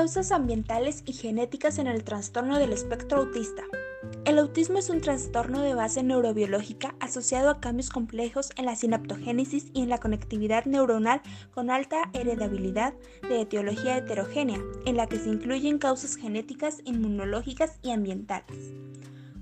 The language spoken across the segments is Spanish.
Causas ambientales y genéticas en el trastorno del espectro autista. El autismo es un trastorno de base neurobiológica asociado a cambios complejos en la sinaptogénesis y en la conectividad neuronal con alta heredabilidad de etiología heterogénea, en la que se incluyen causas genéticas, inmunológicas y ambientales.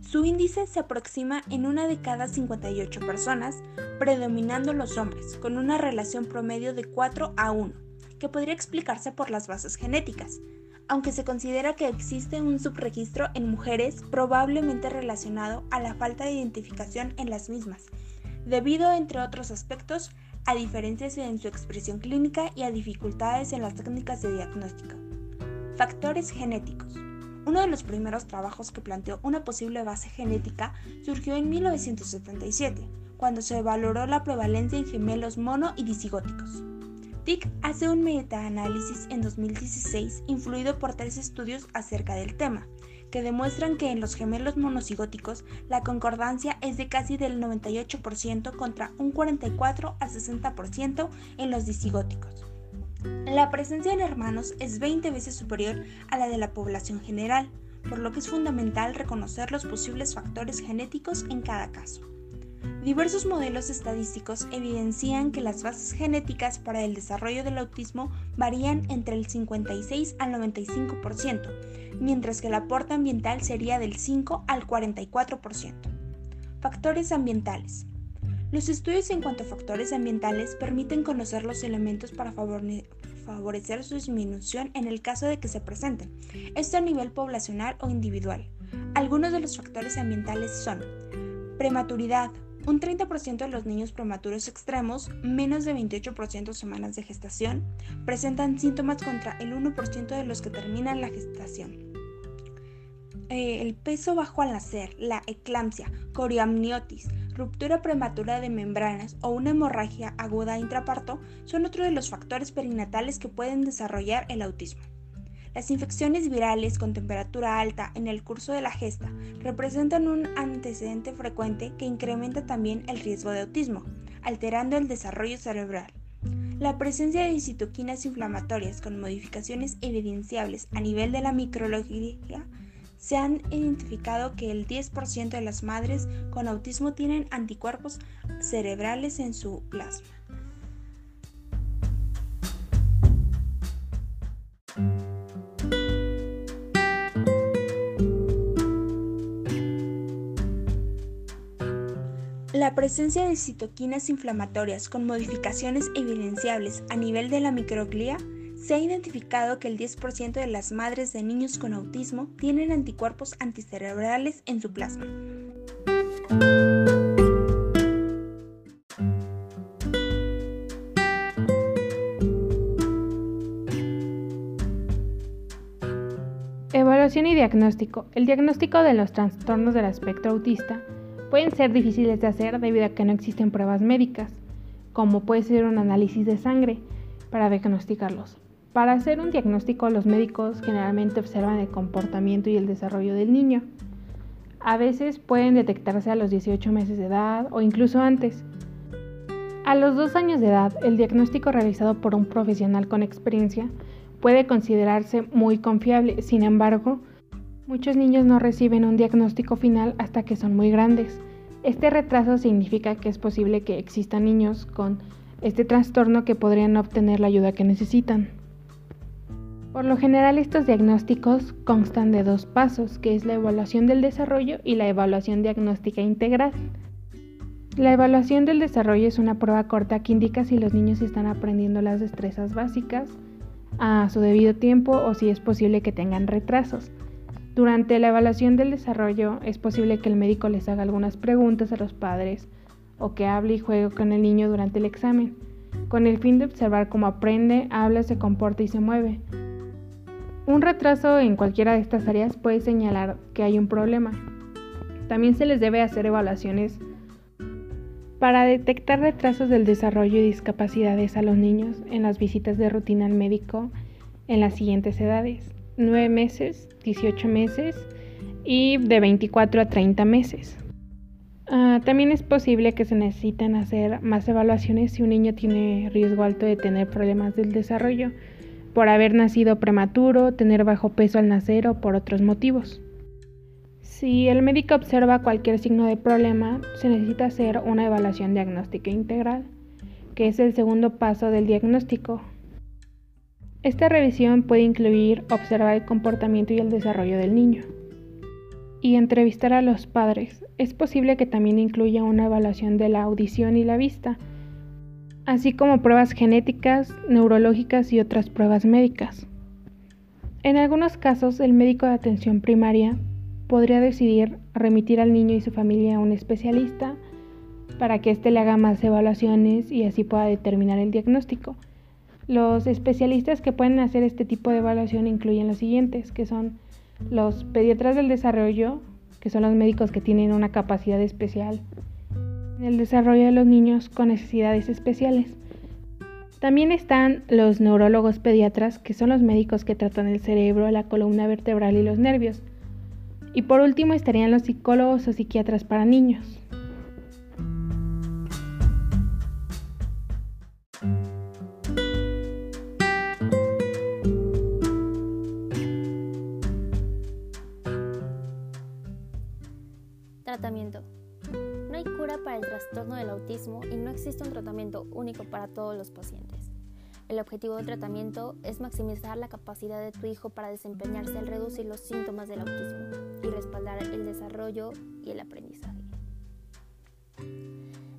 Su índice se aproxima en una de cada 58 personas, predominando los hombres, con una relación promedio de 4 a 1 que podría explicarse por las bases genéticas, aunque se considera que existe un subregistro en mujeres probablemente relacionado a la falta de identificación en las mismas, debido, entre otros aspectos, a diferencias en su expresión clínica y a dificultades en las técnicas de diagnóstico. Factores genéticos. Uno de los primeros trabajos que planteó una posible base genética surgió en 1977, cuando se valoró la prevalencia en gemelos mono y disigóticos. Dick hace un metaanálisis en 2016 influido por tres estudios acerca del tema, que demuestran que en los gemelos monocigóticos la concordancia es de casi del 98% contra un 44 a 60% en los disigóticos. La presencia en hermanos es 20 veces superior a la de la población general, por lo que es fundamental reconocer los posibles factores genéticos en cada caso. Diversos modelos estadísticos evidencian que las bases genéticas para el desarrollo del autismo varían entre el 56 al 95%, mientras que el aporte ambiental sería del 5 al 44%. Factores ambientales. Los estudios en cuanto a factores ambientales permiten conocer los elementos para favorecer su disminución en el caso de que se presenten, esto a nivel poblacional o individual. Algunos de los factores ambientales son prematuridad, un 30% de los niños prematuros extremos, menos de 28% semanas de gestación, presentan síntomas contra el 1% de los que terminan la gestación. Eh, el peso bajo al nacer, la eclampsia, coriamniotis, ruptura prematura de membranas o una hemorragia aguda intraparto son otro de los factores perinatales que pueden desarrollar el autismo. Las infecciones virales con temperatura alta en el curso de la gesta representan un antecedente frecuente que incrementa también el riesgo de autismo, alterando el desarrollo cerebral. La presencia de citoquinas inflamatorias con modificaciones evidenciables a nivel de la microbiología se han identificado que el 10% de las madres con autismo tienen anticuerpos cerebrales en su plasma. La presencia de citoquinas inflamatorias con modificaciones evidenciables a nivel de la microglía se ha identificado que el 10% de las madres de niños con autismo tienen anticuerpos anticerebrales en su plasma. Evaluación y diagnóstico. El diagnóstico de los trastornos del espectro autista pueden ser difíciles de hacer debido a que no existen pruebas médicas, como puede ser un análisis de sangre, para diagnosticarlos. Para hacer un diagnóstico, los médicos generalmente observan el comportamiento y el desarrollo del niño. A veces pueden detectarse a los 18 meses de edad o incluso antes. A los dos años de edad, el diagnóstico realizado por un profesional con experiencia puede considerarse muy confiable, sin embargo, Muchos niños no reciben un diagnóstico final hasta que son muy grandes. Este retraso significa que es posible que existan niños con este trastorno que podrían obtener la ayuda que necesitan. Por lo general estos diagnósticos constan de dos pasos, que es la evaluación del desarrollo y la evaluación diagnóstica integral. La evaluación del desarrollo es una prueba corta que indica si los niños están aprendiendo las destrezas básicas a su debido tiempo o si es posible que tengan retrasos. Durante la evaluación del desarrollo es posible que el médico les haga algunas preguntas a los padres o que hable y juegue con el niño durante el examen, con el fin de observar cómo aprende, habla, se comporta y se mueve. Un retraso en cualquiera de estas áreas puede señalar que hay un problema. También se les debe hacer evaluaciones para detectar retrasos del desarrollo y discapacidades a los niños en las visitas de rutina al médico en las siguientes edades. 9 meses, 18 meses y de 24 a 30 meses. Ah, también es posible que se necesiten hacer más evaluaciones si un niño tiene riesgo alto de tener problemas del desarrollo, por haber nacido prematuro, tener bajo peso al nacer o por otros motivos. Si el médico observa cualquier signo de problema, se necesita hacer una evaluación diagnóstica integral, que es el segundo paso del diagnóstico. Esta revisión puede incluir observar el comportamiento y el desarrollo del niño y entrevistar a los padres. Es posible que también incluya una evaluación de la audición y la vista, así como pruebas genéticas, neurológicas y otras pruebas médicas. En algunos casos, el médico de atención primaria podría decidir remitir al niño y su familia a un especialista para que éste le haga más evaluaciones y así pueda determinar el diagnóstico. Los especialistas que pueden hacer este tipo de evaluación incluyen los siguientes, que son los pediatras del desarrollo, que son los médicos que tienen una capacidad especial en el desarrollo de los niños con necesidades especiales. También están los neurólogos pediatras, que son los médicos que tratan el cerebro, la columna vertebral y los nervios. Y por último estarían los psicólogos o psiquiatras para niños. Tratamiento único para todos los pacientes. El objetivo del tratamiento es maximizar la capacidad de tu hijo para desempeñarse al reducir los síntomas del autismo y respaldar el desarrollo y el aprendizaje.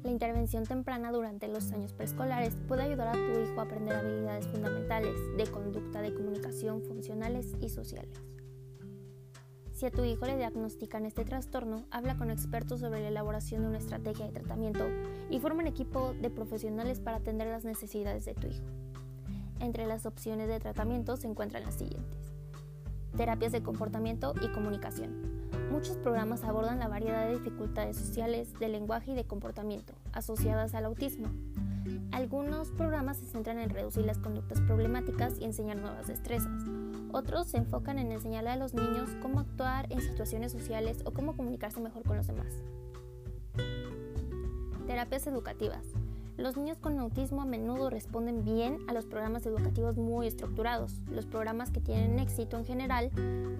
La intervención temprana durante los años preescolares puede ayudar a tu hijo a aprender habilidades fundamentales de conducta, de comunicación, funcionales y sociales. Si a tu hijo le diagnostican este trastorno, habla con expertos sobre la elaboración de una estrategia de tratamiento y forma un equipo de profesionales para atender las necesidades de tu hijo. Entre las opciones de tratamiento se encuentran las siguientes. Terapias de comportamiento y comunicación. Muchos programas abordan la variedad de dificultades sociales, de lenguaje y de comportamiento asociadas al autismo. Algunos programas se centran en reducir las conductas problemáticas y enseñar nuevas destrezas. Otros se enfocan en enseñarle a los niños cómo actuar en situaciones sociales o cómo comunicarse mejor con los demás. Terapias educativas. Los niños con autismo a menudo responden bien a los programas educativos muy estructurados. Los programas que tienen éxito en general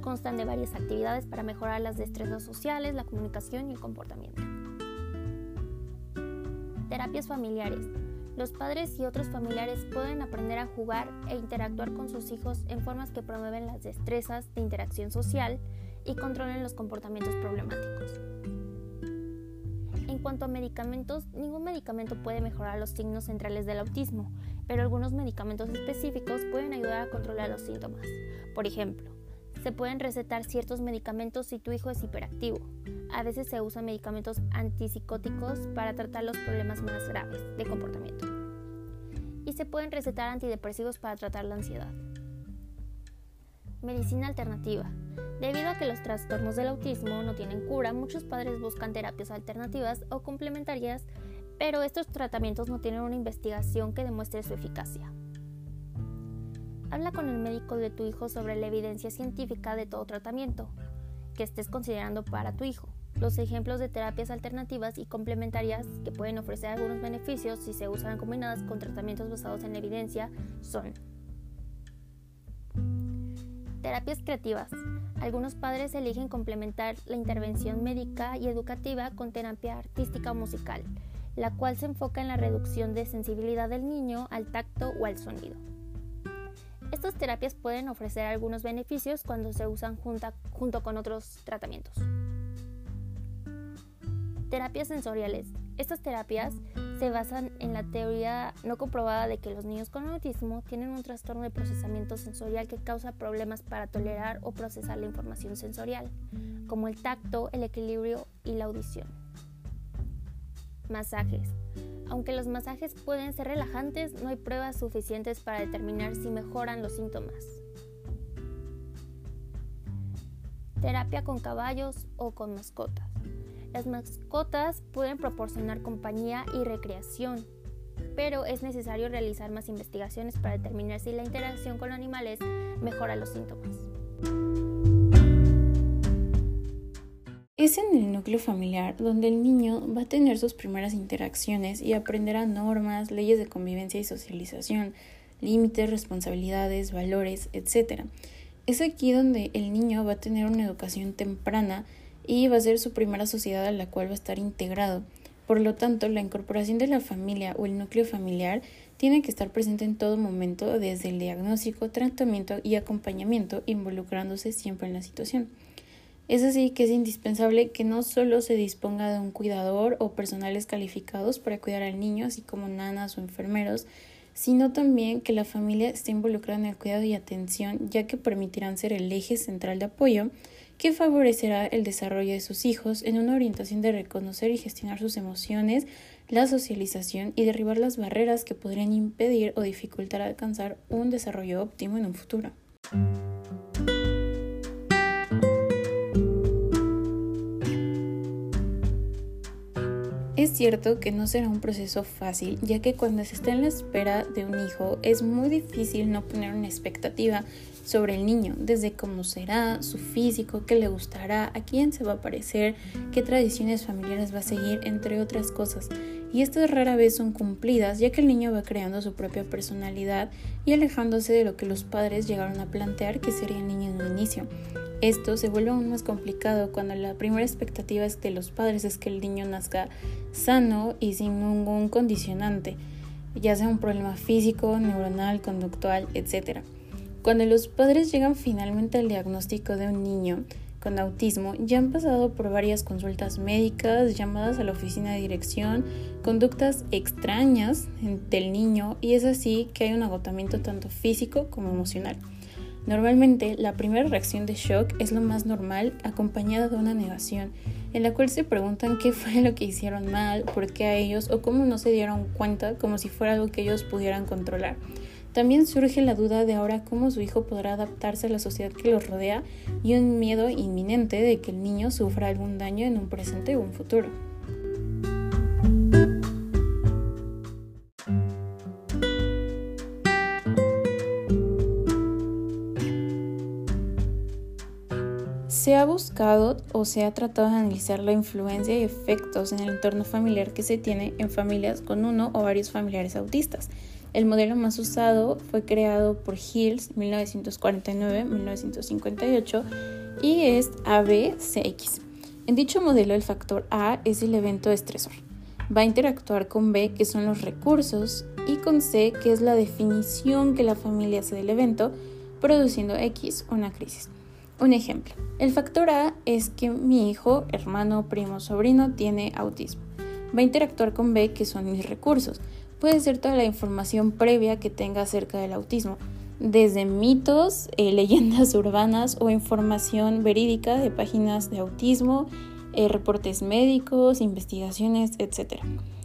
constan de varias actividades para mejorar las destrezas sociales, la comunicación y el comportamiento. Terapias familiares. Los padres y otros familiares pueden aprender a jugar e interactuar con sus hijos en formas que promueven las destrezas de interacción social y controlen los comportamientos problemáticos. En cuanto a medicamentos, ningún medicamento puede mejorar los signos centrales del autismo, pero algunos medicamentos específicos pueden ayudar a controlar los síntomas. Por ejemplo, se pueden recetar ciertos medicamentos si tu hijo es hiperactivo. A veces se usan medicamentos antipsicóticos para tratar los problemas más graves de comportamiento. Y se pueden recetar antidepresivos para tratar la ansiedad. Medicina alternativa. Debido a que los trastornos del autismo no tienen cura, muchos padres buscan terapias alternativas o complementarias, pero estos tratamientos no tienen una investigación que demuestre su eficacia. Habla con el médico de tu hijo sobre la evidencia científica de todo tratamiento que estés considerando para tu hijo. Los ejemplos de terapias alternativas y complementarias que pueden ofrecer algunos beneficios si se usan combinadas con tratamientos basados en la evidencia son terapias creativas. Algunos padres eligen complementar la intervención médica y educativa con terapia artística o musical, la cual se enfoca en la reducción de sensibilidad del niño al tacto o al sonido. Estas terapias pueden ofrecer algunos beneficios cuando se usan junto con otros tratamientos. Terapias sensoriales. Estas terapias se basan en la teoría no comprobada de que los niños con autismo tienen un trastorno de procesamiento sensorial que causa problemas para tolerar o procesar la información sensorial, como el tacto, el equilibrio y la audición. Masajes. Aunque los masajes pueden ser relajantes, no hay pruebas suficientes para determinar si mejoran los síntomas. Terapia con caballos o con mascotas. Las mascotas pueden proporcionar compañía y recreación, pero es necesario realizar más investigaciones para determinar si la interacción con animales mejora los síntomas. Es en el núcleo familiar donde el niño va a tener sus primeras interacciones y aprenderá normas, leyes de convivencia y socialización. límites, responsabilidades, valores, etc. Es aquí donde el niño va a tener una educación temprana y va a ser su primera sociedad a la cual va a estar integrado. Por lo tanto, la incorporación de la familia o el núcleo familiar tiene que estar presente en todo momento, desde el diagnóstico, tratamiento y acompañamiento, involucrándose siempre en la situación. Es así que es indispensable que no solo se disponga de un cuidador o personales calificados para cuidar al niño, así como nanas o enfermeros, sino también que la familia esté involucrada en el cuidado y atención, ya que permitirán ser el eje central de apoyo que favorecerá el desarrollo de sus hijos en una orientación de reconocer y gestionar sus emociones, la socialización y derribar las barreras que podrían impedir o dificultar alcanzar un desarrollo óptimo en un futuro. Es cierto que no será un proceso fácil, ya que cuando se está en la espera de un hijo es muy difícil no poner una expectativa sobre el niño, desde cómo será, su físico, qué le gustará, a quién se va a parecer, qué tradiciones familiares va a seguir, entre otras cosas. Y estas rara vez son cumplidas, ya que el niño va creando su propia personalidad y alejándose de lo que los padres llegaron a plantear que sería el niño en un inicio. Esto se vuelve aún más complicado cuando la primera expectativa de los padres es que el niño nazca sano y sin ningún condicionante, ya sea un problema físico, neuronal, conductual, etc. Cuando los padres llegan finalmente al diagnóstico de un niño con autismo, ya han pasado por varias consultas médicas, llamadas a la oficina de dirección, conductas extrañas del niño y es así que hay un agotamiento tanto físico como emocional. Normalmente la primera reacción de shock es lo más normal acompañada de una negación, en la cual se preguntan qué fue lo que hicieron mal, por qué a ellos o cómo no se dieron cuenta como si fuera algo que ellos pudieran controlar. También surge la duda de ahora cómo su hijo podrá adaptarse a la sociedad que los rodea y un miedo inminente de que el niño sufra algún daño en un presente o un futuro. Se ha buscado o se ha tratado de analizar la influencia y efectos en el entorno familiar que se tiene en familias con uno o varios familiares autistas. El modelo más usado fue creado por Hills 1949-1958 y es ABCX. En dicho modelo el factor A es el evento estresor. Va a interactuar con B, que son los recursos, y con C, que es la definición que la familia hace del evento, produciendo X, una crisis. Un ejemplo, el factor A es que mi hijo, hermano, primo, sobrino tiene autismo. Va a interactuar con B, que son mis recursos. Puede ser toda la información previa que tenga acerca del autismo, desde mitos, eh, leyendas urbanas o información verídica de páginas de autismo, eh, reportes médicos, investigaciones, etc.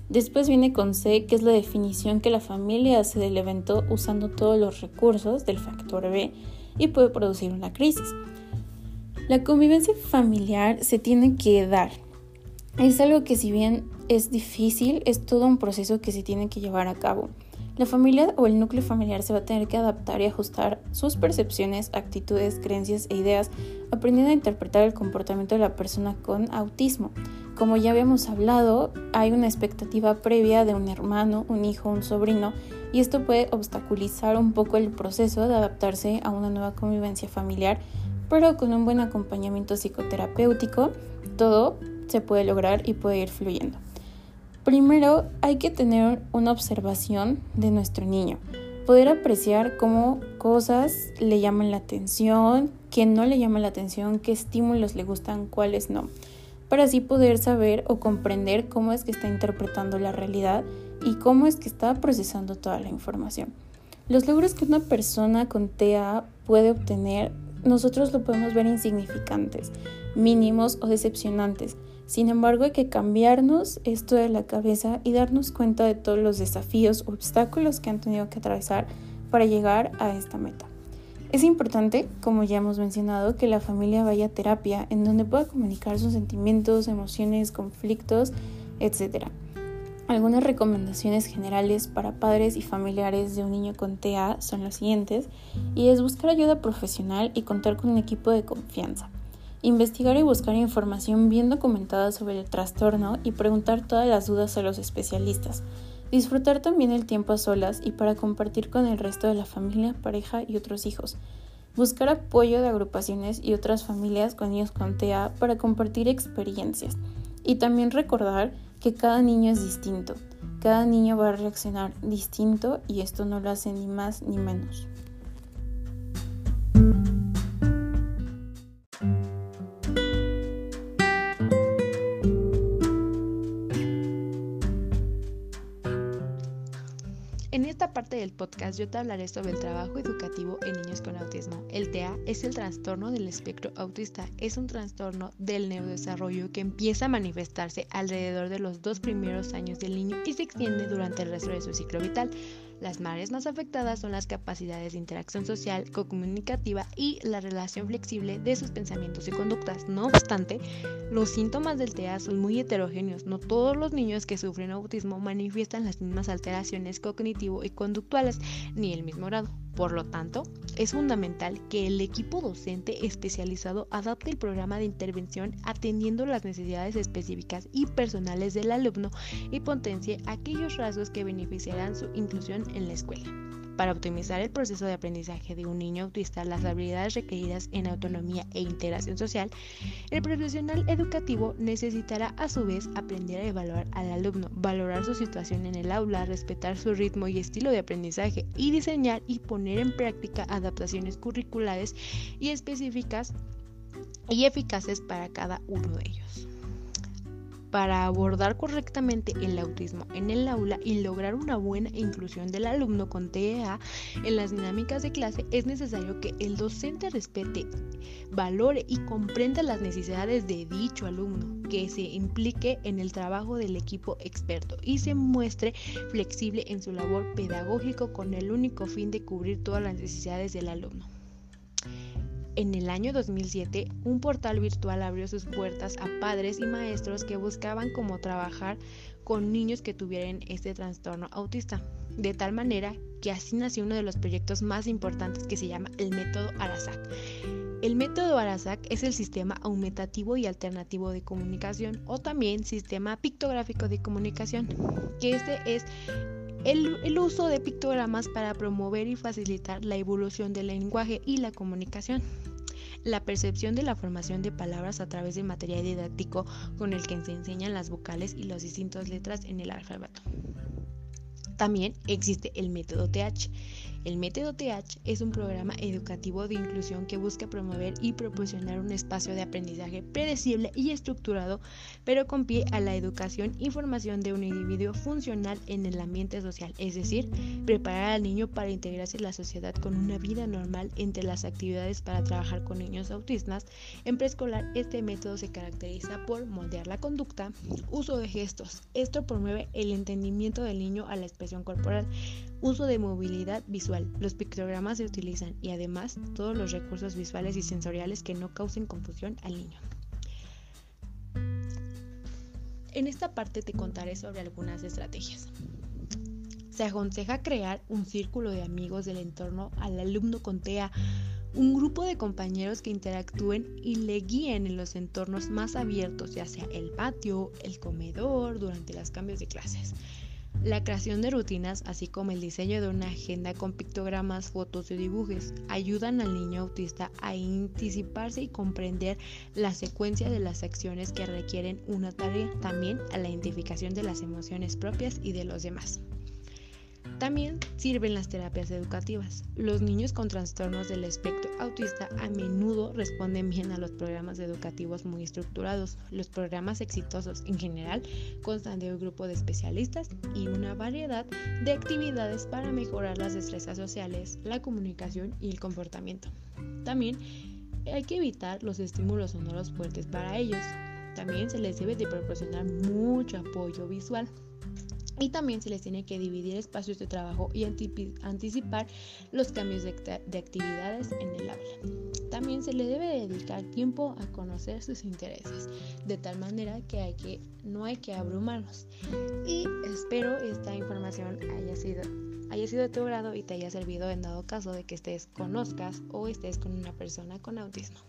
Después viene con C, que es la definición que la familia hace del evento usando todos los recursos del factor B y puede producir una crisis. La convivencia familiar se tiene que dar. Es algo que si bien es difícil, es todo un proceso que se tiene que llevar a cabo. La familia o el núcleo familiar se va a tener que adaptar y ajustar sus percepciones, actitudes, creencias e ideas, aprendiendo a interpretar el comportamiento de la persona con autismo. Como ya habíamos hablado, hay una expectativa previa de un hermano, un hijo, un sobrino, y esto puede obstaculizar un poco el proceso de adaptarse a una nueva convivencia familiar pero con un buen acompañamiento psicoterapéutico todo se puede lograr y puede ir fluyendo. Primero hay que tener una observación de nuestro niño, poder apreciar cómo cosas le llaman la atención, qué no le llaman la atención, qué estímulos le gustan, cuáles no, para así poder saber o comprender cómo es que está interpretando la realidad y cómo es que está procesando toda la información. Los logros que una persona con TEA puede obtener nosotros lo podemos ver insignificantes, mínimos o decepcionantes. Sin embargo, hay que cambiarnos esto de la cabeza y darnos cuenta de todos los desafíos o obstáculos que han tenido que atravesar para llegar a esta meta. Es importante, como ya hemos mencionado, que la familia vaya a terapia en donde pueda comunicar sus sentimientos, emociones, conflictos, etc. Algunas recomendaciones generales para padres y familiares de un niño con TEA son las siguientes y es buscar ayuda profesional y contar con un equipo de confianza. Investigar y buscar información bien documentada sobre el trastorno y preguntar todas las dudas a los especialistas. Disfrutar también el tiempo a solas y para compartir con el resto de la familia, pareja y otros hijos. Buscar apoyo de agrupaciones y otras familias con niños con TEA para compartir experiencias. Y también recordar que cada niño es distinto. Cada niño va a reaccionar distinto y esto no lo hace ni más ni menos. Del podcast yo te hablaré sobre el trabajo educativo en niños con autismo. El TEA es el trastorno del espectro autista. Es un trastorno del neurodesarrollo que empieza a manifestarse alrededor de los dos primeros años del niño y se extiende durante el resto de su ciclo vital. Las mares más afectadas son las capacidades de interacción social, comunicativa y la relación flexible de sus pensamientos y conductas. No obstante, los síntomas del TEA son muy heterogéneos. No todos los niños que sufren autismo manifiestan las mismas alteraciones cognitivo y conductuales, ni el mismo grado. Por lo tanto, es fundamental que el equipo docente especializado adapte el programa de intervención atendiendo las necesidades específicas y personales del alumno y potencie aquellos rasgos que beneficiarán su inclusión en la escuela. Para optimizar el proceso de aprendizaje de un niño autista, las habilidades requeridas en autonomía e integración social, el profesional educativo necesitará a su vez aprender a evaluar al alumno, valorar su situación en el aula, respetar su ritmo y estilo de aprendizaje y diseñar y poner en práctica adaptaciones curriculares y específicas y eficaces para cada uno de ellos para abordar correctamente el autismo en el aula y lograr una buena inclusión del alumno con TEA en las dinámicas de clase, es necesario que el docente respete, valore y comprenda las necesidades de dicho alumno, que se implique en el trabajo del equipo experto y se muestre flexible en su labor pedagógico con el único fin de cubrir todas las necesidades del alumno. En el año 2007, un portal virtual abrió sus puertas a padres y maestros que buscaban cómo trabajar con niños que tuvieran este trastorno autista, de tal manera que así nació uno de los proyectos más importantes que se llama el método Arasac. El método Arasac es el sistema aumentativo y alternativo de comunicación o también sistema pictográfico de comunicación, que este es el, uso de pictogramas para promover y facilitar la evolución del lenguaje y la comunicación. La percepción de la formación de palabras a través del material didáctico con el que se enseñan las vocales y las distintas letras en el alfabeto. También existe el método TH, el método TH es un programa educativo de inclusión que busca promover y proporcionar un espacio de aprendizaje predecible y estructurado, pero con pie a la educación y formación de un individuo funcional en el ambiente social, es decir, preparar al niño para integrarse en la sociedad con una vida normal entre las actividades para trabajar con niños autistas. En preescolar, este método se caracteriza por moldear la conducta, uso de gestos. Esto promueve el entendimiento del niño a la expresión corporal, uso de movilidad visual. Los pictogramas se utilizan y además todos los recursos visuales y sensoriales que no causen confusión al niño. En esta parte te contaré sobre algunas estrategias. Se aconseja crear un círculo de amigos del entorno al alumno con TEA, un grupo de compañeros que interactúen y le guíen en los entornos más abiertos, ya sea el patio, el comedor, durante los cambios de clases. La creación de rutinas, así como el diseño de una agenda con pictogramas, fotos y dibujos, ayudan al niño autista a anticiparse y comprender la secuencia de las acciones que requieren una tarea, también a la identificación de las emociones propias y de los demás. También sirven las terapias educativas. Los niños con trastornos del espectro autista a menudo responden bien a los programas educativos muy estructurados. Los programas exitosos en general constan de un grupo de especialistas y una variedad de actividades para mejorar las destrezas sociales, la comunicación y el comportamiento. También hay que evitar los estímulos sonoros fuertes para ellos. También se les debe de proporcionar mucho apoyo visual y también se les tiene que dividir espacios de trabajo y anticipar los cambios de, actividades en el aula. También se le debe dedicar tiempo a conocer sus intereses, de tal manera que, hay que no hay que abrumarlos. Y espero esta información haya sido, haya sido de tu grado y te haya servido en dado caso de que estés conozcas o estés con una persona con autismo.